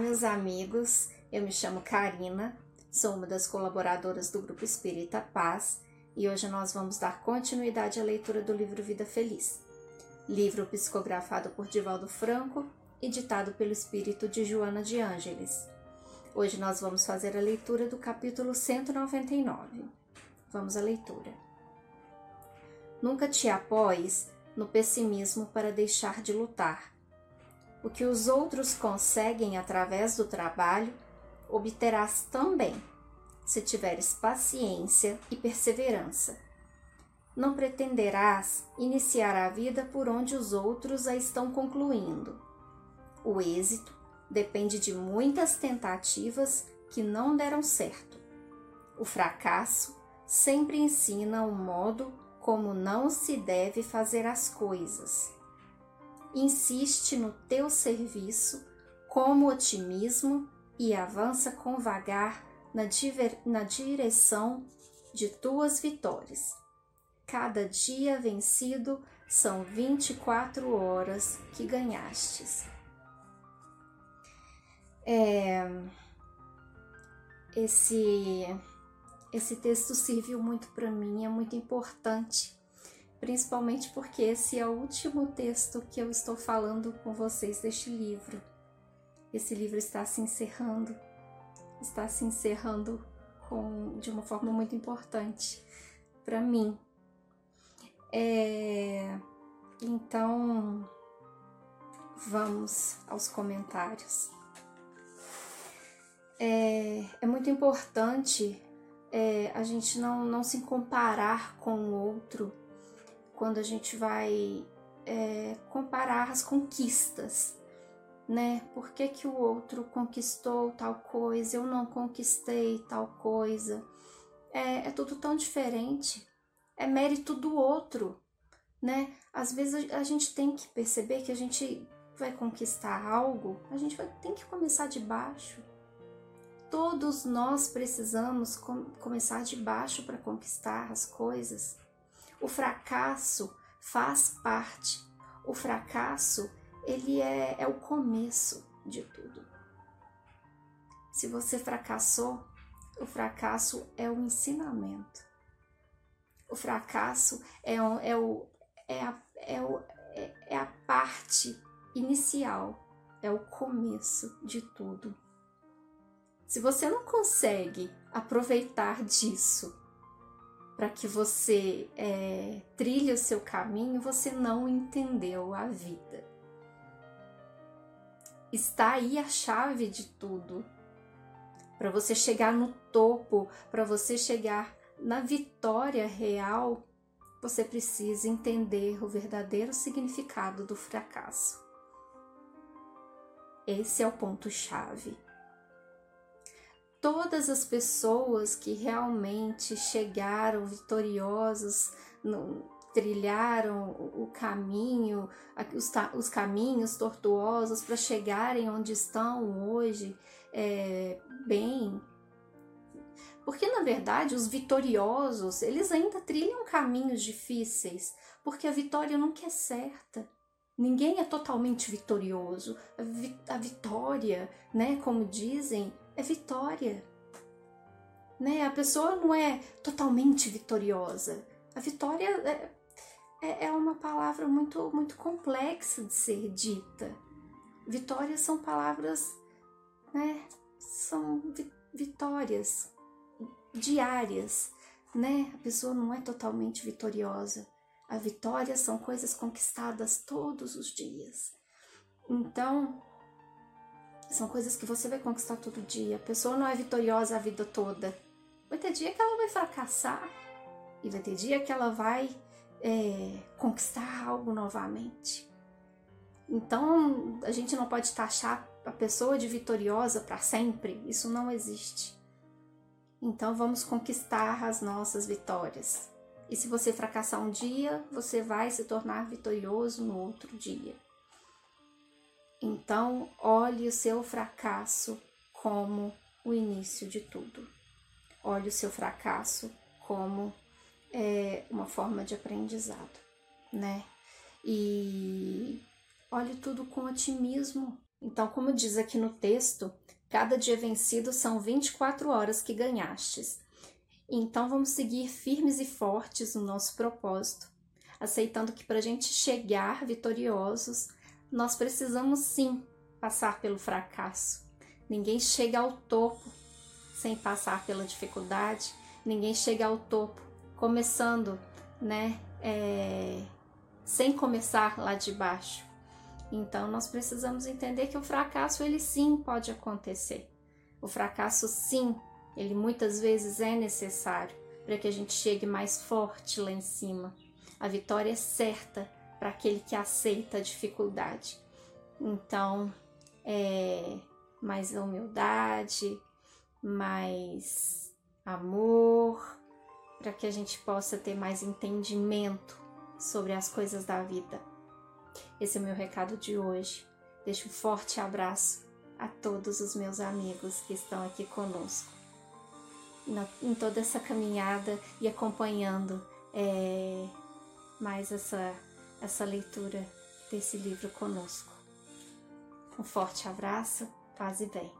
meus amigos. Eu me chamo Karina, sou uma das colaboradoras do Grupo Espírita Paz e hoje nós vamos dar continuidade à leitura do livro Vida Feliz, livro psicografado por Divaldo Franco e ditado pelo espírito de Joana de Ângeles. Hoje nós vamos fazer a leitura do capítulo 199. Vamos à leitura. Nunca te apoies no pessimismo para deixar de lutar o que os outros conseguem através do trabalho, obterás também, se tiveres paciência e perseverança. Não pretenderás iniciar a vida por onde os outros a estão concluindo. O êxito depende de muitas tentativas que não deram certo. O fracasso sempre ensina o modo como não se deve fazer as coisas insiste no teu serviço como otimismo e avança com vagar na, na direção de tuas vitórias. Cada dia vencido são 24 horas que ganhastes. É, esse, esse texto serviu muito para mim, é muito importante principalmente porque esse é o último texto que eu estou falando com vocês deste livro. Esse livro está se encerrando, está se encerrando com, de uma forma muito importante para mim. É, então, vamos aos comentários. É, é muito importante é, a gente não, não se comparar com o outro quando a gente vai é, comparar as conquistas, né? Por que, que o outro conquistou tal coisa, eu não conquistei tal coisa? É, é tudo tão diferente, é mérito do outro, né? Às vezes a, gente tem que perceber que a gente vai conquistar algo, a gente vai, tem que começar de baixo. Todos nós precisamos com, começar de baixo para conquistar as coisas. O fracasso faz parte. O fracasso, ele é, é o começo de tudo. Se você fracassou, o fracasso é o ensinamento. O fracasso é, é, o, é, a, é, o, é, é a parte inicial, é o começo de tudo. Se você não consegue aproveitar disso para que você é, trilhe o seu caminho, você não entendeu a vida. Está aí a chave de tudo. Para você chegar no topo, para você chegar na vitória real, você precisa entender o verdadeiro significado do fracasso. Esse é o ponto-chave todas as pessoas que realmente chegaram vitoriosos, no, trilharam o caminho, os, os caminhos tortuosos para chegarem onde estão hoje, é, bem. Porque na verdade os vitoriosos eles ainda trilham caminhos difíceis, porque a vitória nunca é certa. Ninguém é totalmente vitorioso. A, a vitória, né, como dizem, é vitória. Né? A pessoa não é totalmente vitoriosa. A vitória é, é, é uma palavra muito, muito complexa de ser dita. Vitórias são palavras, né? São vi vitórias diárias, né? A pessoa não é totalmente vitoriosa. A vitória são coisas conquistadas todos os dias. Então, são coisas que você vai conquistar todo dia. A pessoa não é vitoriosa a vida toda. Vai ter dia que ela vai fracassar e vai ter dia que ela vai é, conquistar algo novamente. Então a gente não pode taxar a pessoa de vitoriosa para sempre. Isso não existe. Então vamos conquistar as nossas vitórias. E se você fracassar um dia, você vai se tornar vitorioso no outro dia. Então, olhe o seu fracasso como o início de tudo. Olhe o seu fracasso como é, uma forma de aprendizado, né? E olhe tudo com otimismo, Então, como diz aqui no texto, cada dia vencido são 24 horas que ganhastes. Então, vamos seguir firmes e fortes no nosso propósito, aceitando que para a gente chegar vitoriosos, nós precisamos sim passar pelo fracasso. Ninguém chega ao topo sem passar pela dificuldade, ninguém chega ao topo começando, né, é, sem começar lá de baixo. Então nós precisamos entender que o fracasso ele sim pode acontecer. O fracasso sim, ele muitas vezes é necessário para que a gente chegue mais forte lá em cima. A vitória é certa para aquele que aceita a dificuldade. Então, é mais humildade, mais amor, para que a gente possa ter mais entendimento sobre as coisas da vida. Esse é o meu recado de hoje. Deixo um forte abraço a todos os meus amigos que estão aqui conosco. em toda essa caminhada e acompanhando é, mais essa, essa leitura desse livro conosco. Um forte abraço, paz e bem.